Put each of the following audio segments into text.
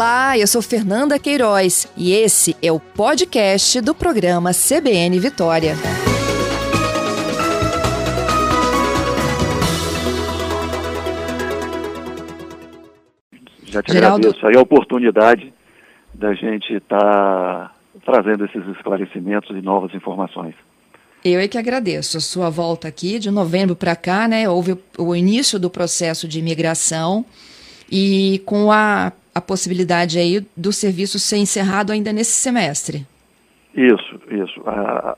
Olá, eu sou Fernanda Queiroz e esse é o podcast do programa CBN Vitória. Já te Geraldo... agradeço aí a oportunidade da gente estar tá trazendo esses esclarecimentos e novas informações. Eu é que agradeço a sua volta aqui, de novembro para cá, né? Houve o início do processo de imigração e com a, a possibilidade aí do serviço ser encerrado ainda nesse semestre. Isso, isso. A,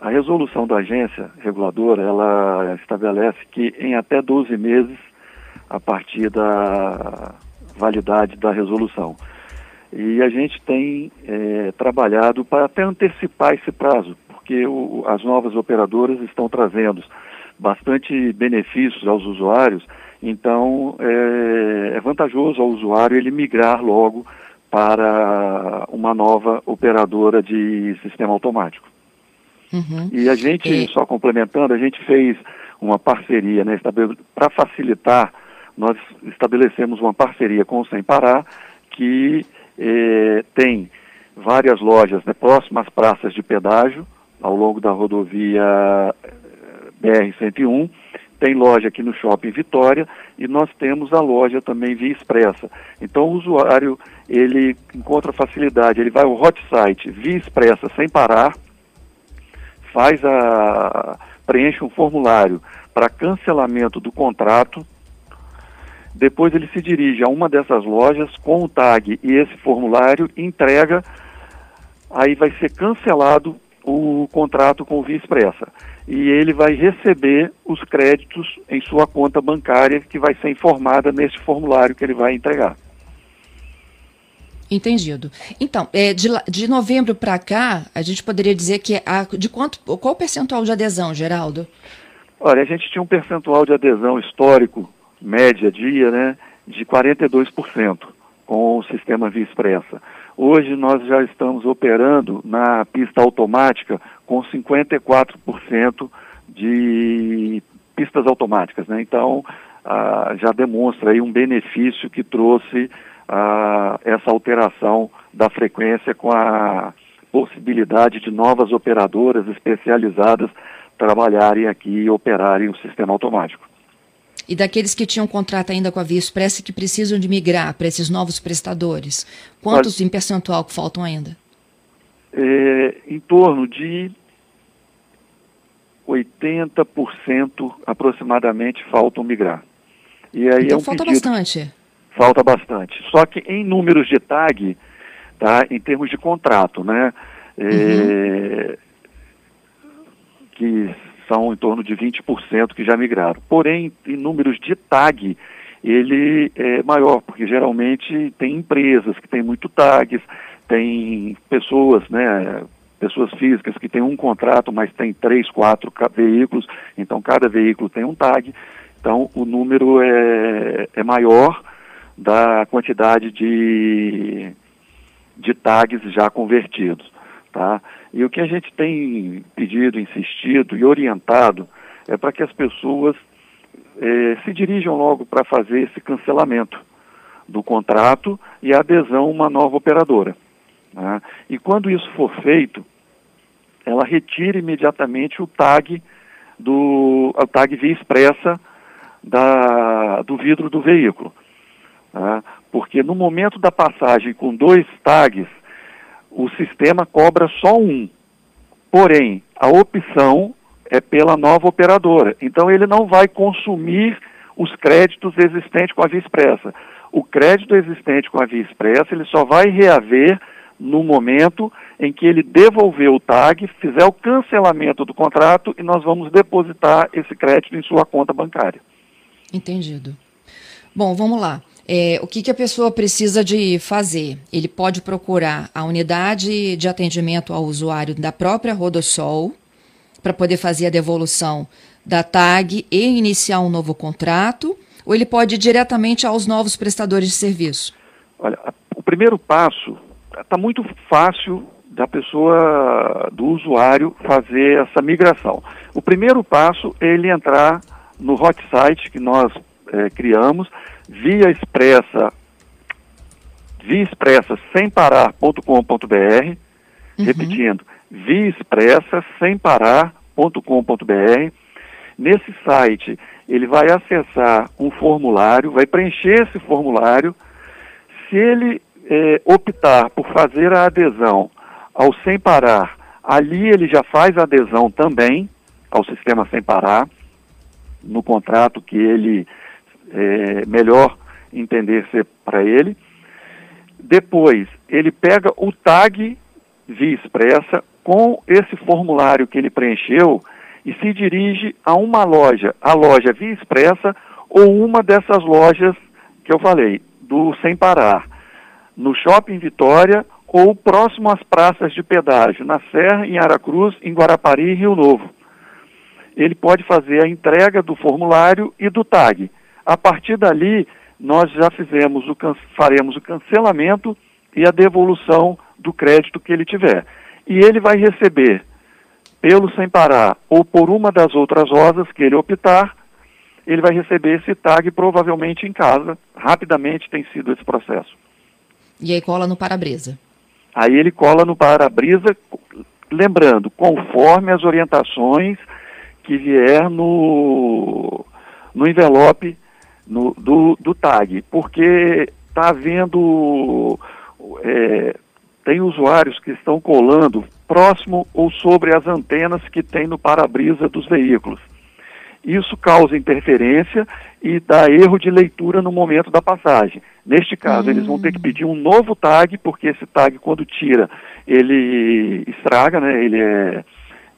a resolução da agência reguladora, ela estabelece que em até 12 meses, a partir da validade da resolução. E a gente tem é, trabalhado para até antecipar esse prazo, porque o, as novas operadoras estão trazendo bastante benefícios aos usuários, então é, é vantajoso ao usuário ele migrar logo para uma nova operadora de sistema automático. Uhum. E a gente, e... só complementando, a gente fez uma parceria, né, para facilitar, nós estabelecemos uma parceria com o Sem Parar, que eh, tem várias lojas né, próximas às praças de pedágio, ao longo da rodovia eh, BR-101. Tem loja aqui no Shopping Vitória e nós temos a loja também Via Expressa. Então o usuário, ele encontra facilidade, ele vai ao hot site Via Expressa sem parar, faz a preenche um formulário para cancelamento do contrato, depois ele se dirige a uma dessas lojas com o tag e esse formulário, entrega, aí vai ser cancelado o contrato com o Via Expressa. E ele vai receber os créditos em sua conta bancária, que vai ser informada nesse formulário que ele vai entregar. Entendido. Então, é, de, de novembro para cá, a gente poderia dizer que a, de quanto, qual o percentual de adesão, Geraldo? Olha, a gente tinha um percentual de adesão histórico, média dia, né, de 42% com o sistema Via Expressa. Hoje nós já estamos operando na pista automática com 54% de pistas automáticas, né? Então ah, já demonstra aí um benefício que trouxe ah, essa alteração da frequência com a possibilidade de novas operadoras especializadas trabalharem aqui e operarem o sistema automático. E daqueles que tinham contrato ainda com a Via Expressa que precisam de migrar para esses novos prestadores, quantos Olha, em percentual que faltam ainda? É, em torno de 80% aproximadamente faltam migrar. E aí então é um falta pedido, bastante. Falta bastante. Só que em números de tag, tá, em termos de contrato, né? É, uhum. São em torno de 20% que já migraram. Porém, em números de tag, ele é maior, porque geralmente tem empresas que têm muito tags, tem pessoas, né, pessoas físicas que têm um contrato, mas tem três, quatro veículos, então cada veículo tem um tag, então o número é, é maior da quantidade de, de tags já convertidos. Tá? E o que a gente tem pedido, insistido e orientado é para que as pessoas eh, se dirijam logo para fazer esse cancelamento do contrato e a adesão a uma nova operadora. Né? E quando isso for feito, ela retira imediatamente o tag do o tag via expressa da, do vidro do veículo. Né? Porque no momento da passagem com dois tags, o sistema cobra só um. Porém, a opção é pela nova operadora. Então, ele não vai consumir os créditos existentes com a Via Expressa. O crédito existente com a Via Expressa, ele só vai reaver no momento em que ele devolver o TAG, fizer o cancelamento do contrato e nós vamos depositar esse crédito em sua conta bancária. Entendido. Bom, vamos lá. É, o que, que a pessoa precisa de fazer? Ele pode procurar a unidade de atendimento ao usuário da própria Rodosol para poder fazer a devolução da TAG e iniciar um novo contrato, ou ele pode ir diretamente aos novos prestadores de serviço? Olha, o primeiro passo está muito fácil da pessoa, do usuário, fazer essa migração. O primeiro passo é ele entrar no hot site que nós é, criamos, via expressa viaexpressa sem parar.com.br, uhum. repetindo, viaexpressa sem parar.com.br. Nesse site, ele vai acessar um formulário, vai preencher esse formulário. Se ele é, optar por fazer a adesão ao Sem Parar, ali ele já faz a adesão também ao sistema Sem Parar, no contrato que ele é, melhor entender ser para ele. Depois, ele pega o tag via expressa com esse formulário que ele preencheu e se dirige a uma loja, a loja Via Expressa ou uma dessas lojas que eu falei, do Sem Parar, no Shopping Vitória ou próximo às praças de pedágio, na Serra, em Aracruz, em Guarapari e Rio Novo. Ele pode fazer a entrega do formulário e do tag. A partir dali, nós já fizemos o, faremos o cancelamento e a devolução do crédito que ele tiver. E ele vai receber, pelo sem parar ou por uma das outras rosas que ele optar, ele vai receber esse tag provavelmente em casa. Rapidamente tem sido esse processo. E aí cola no para-brisa. Aí ele cola no para-brisa, lembrando, conforme as orientações que vier no, no envelope no, do, do tag, porque está havendo. É, tem usuários que estão colando próximo ou sobre as antenas que tem no para-brisa dos veículos. Isso causa interferência e dá erro de leitura no momento da passagem. Neste caso, eles vão ter que pedir um novo tag, porque esse tag, quando tira, ele estraga, né? ele é,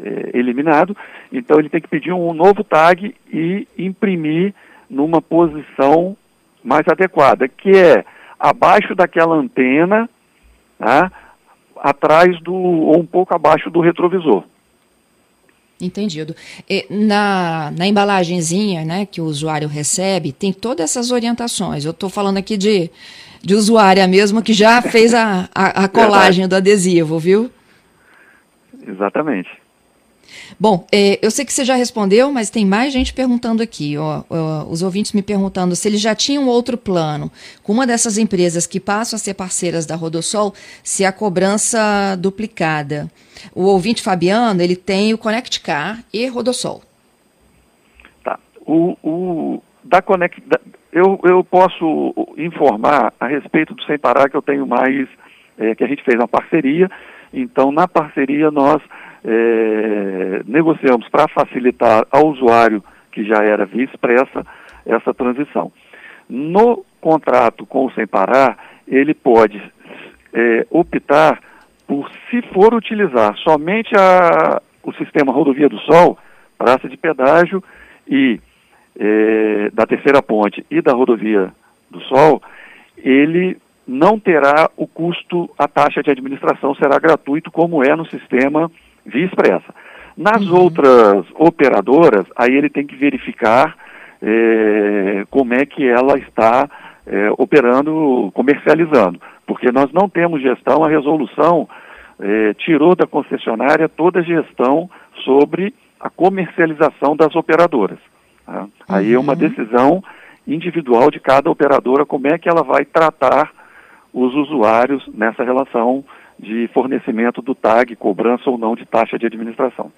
é eliminado. Então, ele tem que pedir um novo tag e imprimir numa posição mais adequada, que é abaixo daquela antena, né, atrás do ou um pouco abaixo do retrovisor. Entendido. E na, na embalagenzinha né, que o usuário recebe, tem todas essas orientações. Eu estou falando aqui de, de usuária mesmo que já fez a, a, a colagem do adesivo, viu? Exatamente. Bom, é, eu sei que você já respondeu, mas tem mais gente perguntando aqui. Ó, ó, os ouvintes me perguntando se eles já tinham outro plano com uma dessas empresas que passam a ser parceiras da Rodosol, se a cobrança duplicada. O ouvinte Fabiano, ele tem o Connect Car e Rodosol. Tá. O, o da Connect, da, eu, eu posso informar a respeito do Sem Parar que eu tenho mais, é, que a gente fez uma parceria. Então, na parceria, nós é, negociamos para facilitar ao usuário que já era via expressa essa transição. No contrato com o Sem Parar, ele pode é, optar por, se for utilizar somente a, o sistema Rodovia do Sol, praça de pedágio e é, da terceira ponte e da rodovia do Sol, ele não terá o custo, a taxa de administração será gratuito, como é no sistema via expressa. Nas uhum. outras operadoras, aí ele tem que verificar é, como é que ela está é, operando, comercializando, porque nós não temos gestão, a resolução é, tirou da concessionária toda a gestão sobre a comercialização das operadoras. Tá? Uhum. Aí é uma uhum. decisão individual de cada operadora, como é que ela vai tratar os usuários nessa relação de fornecimento do TAG, cobrança ou não de taxa de administração.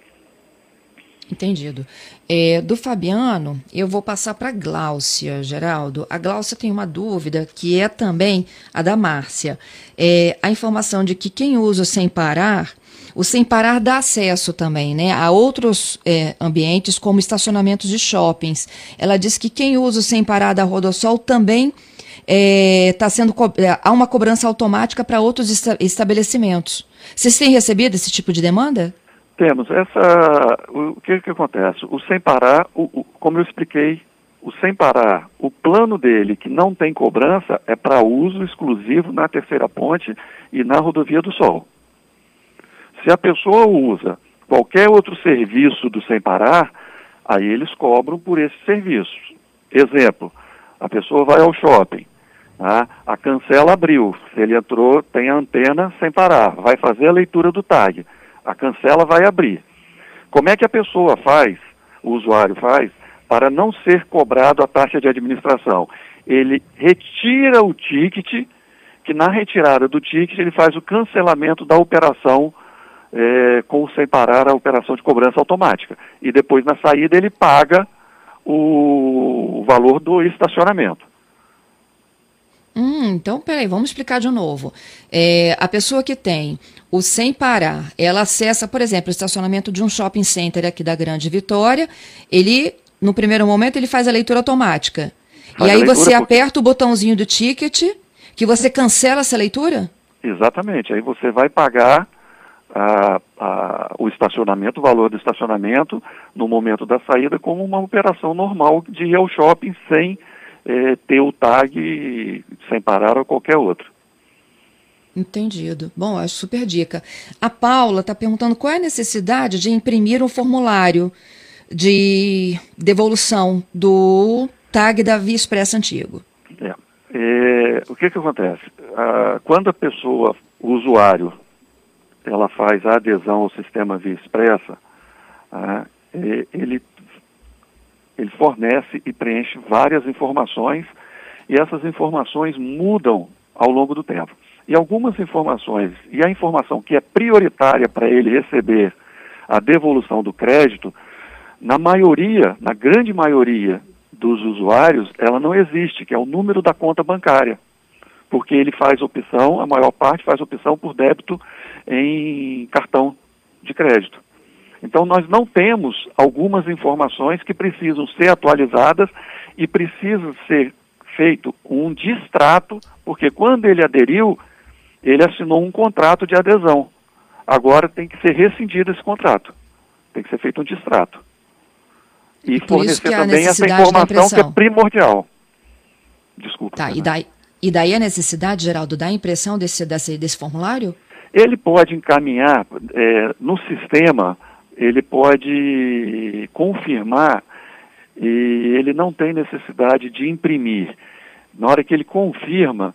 Entendido. É, do Fabiano, eu vou passar para a Gláucia, Geraldo. A Gláucia tem uma dúvida que é também a da Márcia. É, a informação de que quem usa sem parar, o sem parar dá acesso também né, a outros é, ambientes, como estacionamentos de shoppings. Ela diz que quem usa o sem parar da Rodosol também é, tá sendo é, há uma cobrança automática para outros esta estabelecimentos. Vocês têm recebido esse tipo de demanda? Temos. Essa, o que, que acontece? O sem parar, o, o, como eu expliquei, o sem parar, o plano dele que não tem cobrança é para uso exclusivo na terceira ponte e na rodovia do Sol. Se a pessoa usa qualquer outro serviço do sem parar, aí eles cobram por esse serviço. Exemplo, a pessoa vai ao shopping, Tá? A cancela abriu. Se ele entrou, tem a antena sem parar. Vai fazer a leitura do tag. A cancela vai abrir. Como é que a pessoa faz, o usuário faz, para não ser cobrado a taxa de administração? Ele retira o ticket, que na retirada do ticket ele faz o cancelamento da operação é, com sem parar a operação de cobrança automática. E depois na saída ele paga o valor do estacionamento. Hum, então, peraí, vamos explicar de novo. É, a pessoa que tem o sem parar, ela acessa, por exemplo, o estacionamento de um shopping center aqui da Grande Vitória, ele, no primeiro momento, ele faz a leitura automática. Faz e aí você porque... aperta o botãozinho do ticket, que você cancela essa leitura? Exatamente, aí você vai pagar a, a, o estacionamento, o valor do estacionamento, no momento da saída, como uma operação normal de ir ao shopping sem é, ter o tag sem parar ou qualquer outro. Entendido. Bom, acho super dica. A Paula está perguntando qual é a necessidade de imprimir um formulário de devolução do tag da Via Expressa antigo. É. É, o que, que acontece? Ah, quando a pessoa, o usuário, ela faz a adesão ao sistema Via Expressa, ah, ele ele fornece e preenche várias informações e essas informações mudam ao longo do tempo. E algumas informações, e a informação que é prioritária para ele receber a devolução do crédito, na maioria, na grande maioria dos usuários, ela não existe, que é o número da conta bancária. Porque ele faz opção, a maior parte faz opção por débito em cartão de crédito. Então, nós não temos algumas informações que precisam ser atualizadas e precisa ser feito um distrato, porque quando ele aderiu, ele assinou um contrato de adesão. Agora tem que ser rescindido esse contrato. Tem que ser feito um distrato. E Por fornecer também essa informação que é primordial. Desculpa. Tá, e daí, e daí a necessidade, Geraldo, da impressão desse, desse, desse formulário? Ele pode encaminhar é, no sistema ele pode confirmar e ele não tem necessidade de imprimir. Na hora que ele confirma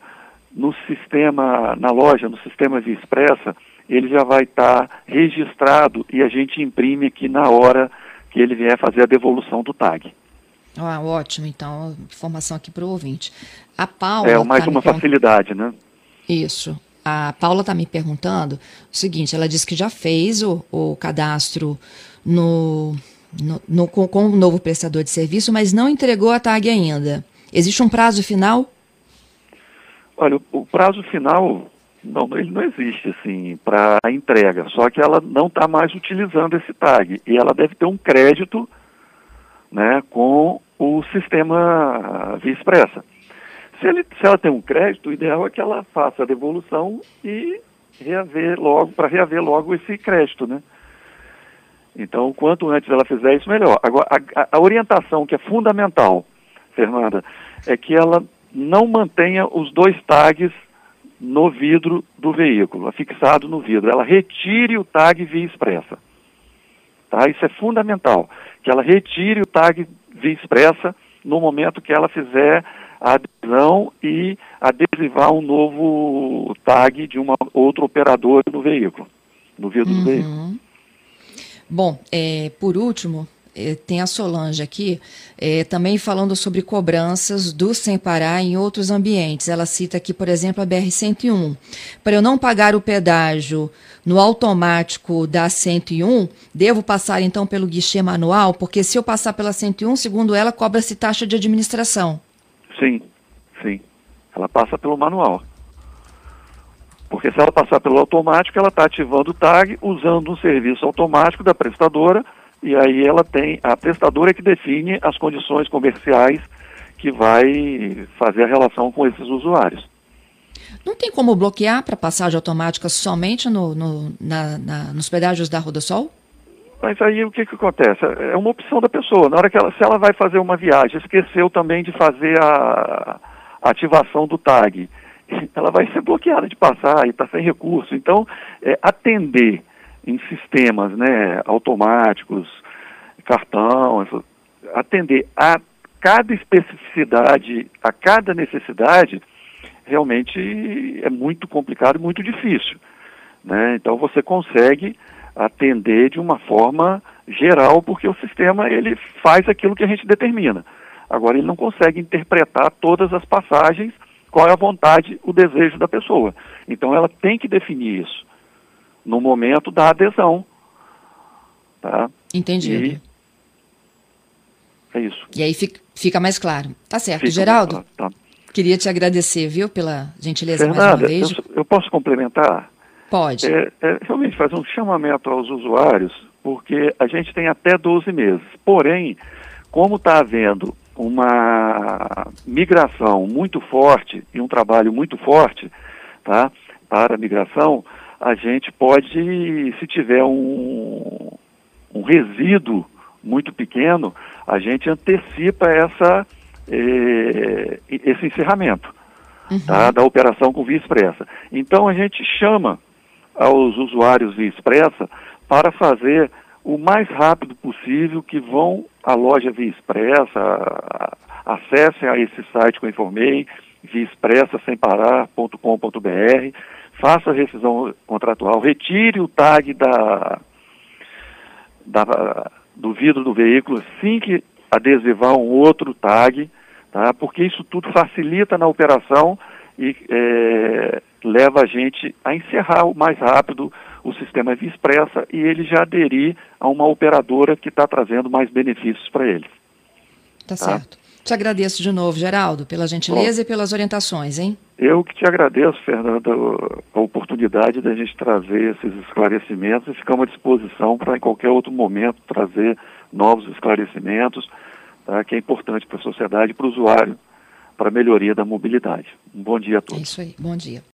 no sistema, na loja, no sistema Via Expressa, ele já vai estar tá registrado e a gente imprime aqui na hora que ele vier fazer a devolução do tag. Ah, ótimo, então, informação aqui para o ouvinte. A Paula. É mais tá uma facilidade, né? Isso. A Paula está me perguntando o seguinte: ela disse que já fez o, o cadastro no, no, no com, o novo prestador de serviço, mas não entregou a tag ainda. Existe um prazo final? Olha, o, o prazo final não, ele não existe assim para a entrega, só que ela não está mais utilizando esse tag e ela deve ter um crédito, né, com o sistema Via Expressa. Se, ele, se ela tem um crédito, o ideal é que ela faça a devolução e reaver logo, para reaver logo esse crédito, né? Então, quanto antes ela fizer isso, melhor. Agora, a, a orientação que é fundamental, Fernanda, é que ela não mantenha os dois tags no vidro do veículo, fixado no vidro. Ela retire o tag via expressa. Tá? Isso é fundamental, que ela retire o tag via expressa no momento que ela fizer a adesão e adesivar um novo tag de uma outro operador no veículo, no vidro uhum. do veículo. Bom, é, por último, é, tem a Solange aqui, é, também falando sobre cobranças do Sem Parar em outros ambientes. Ela cita aqui, por exemplo, a BR-101. Para eu não pagar o pedágio no automático da 101, devo passar então pelo guichê manual? Porque se eu passar pela 101, segundo ela, cobra-se taxa de administração. Sim, sim. Ela passa pelo manual. Porque se ela passar pelo automático, ela está ativando o tag usando um serviço automático da prestadora e aí ela tem, a prestadora é que define as condições comerciais que vai fazer a relação com esses usuários. Não tem como bloquear para passagem automática somente no, no na, na, nos pedágios da Rodosol? Mas aí o que, que acontece? É uma opção da pessoa. Na hora que ela, se ela vai fazer uma viagem, esqueceu também de fazer a, a ativação do tag, ela vai ser bloqueada de passar e está sem recurso. Então, é, atender em sistemas né, automáticos, cartão, atender a cada especificidade, a cada necessidade, realmente é muito complicado e muito difícil. Né? Então você consegue atender de uma forma geral, porque o sistema ele faz aquilo que a gente determina. Agora ele não consegue interpretar todas as passagens qual é a vontade, o desejo da pessoa. Então ela tem que definir isso no momento da adesão. Tá? Entendido. E é isso. E aí fica, mais claro. Tá certo. Fica Geraldo, tá. queria te agradecer, viu, pela gentileza Fernanda, mais uma vez. Eu, eu posso complementar? Pode. É, é, realmente fazer um chamamento aos usuários, porque a gente tem até 12 meses. Porém, como está havendo uma migração muito forte e um trabalho muito forte tá, para a migração, a gente pode, se tiver um, um resíduo muito pequeno, a gente antecipa essa, eh, esse encerramento uhum. tá, da operação com via expressa. Então a gente chama aos usuários via expressa para fazer o mais rápido possível que vão à loja via expressa, acessem a esse site que eu informei, via expressa sem parar.com.br, faça a rescisão contratual, retire o tag da, da do vidro do veículo assim que adesivar um outro tag, tá? porque isso tudo facilita na operação e é, leva a gente a encerrar o mais rápido o sistema Via Expressa e ele já aderir a uma operadora que está trazendo mais benefícios para eles. Tá, tá certo. Te agradeço de novo, Geraldo, pela gentileza Bom, e pelas orientações, hein? Eu que te agradeço, Fernanda, a oportunidade da gente trazer esses esclarecimentos e ficamos à disposição para, em qualquer outro momento, trazer novos esclarecimentos, tá, que é importante para a sociedade e para o usuário, para a melhoria da mobilidade. Um bom dia a todos. É isso aí, bom dia.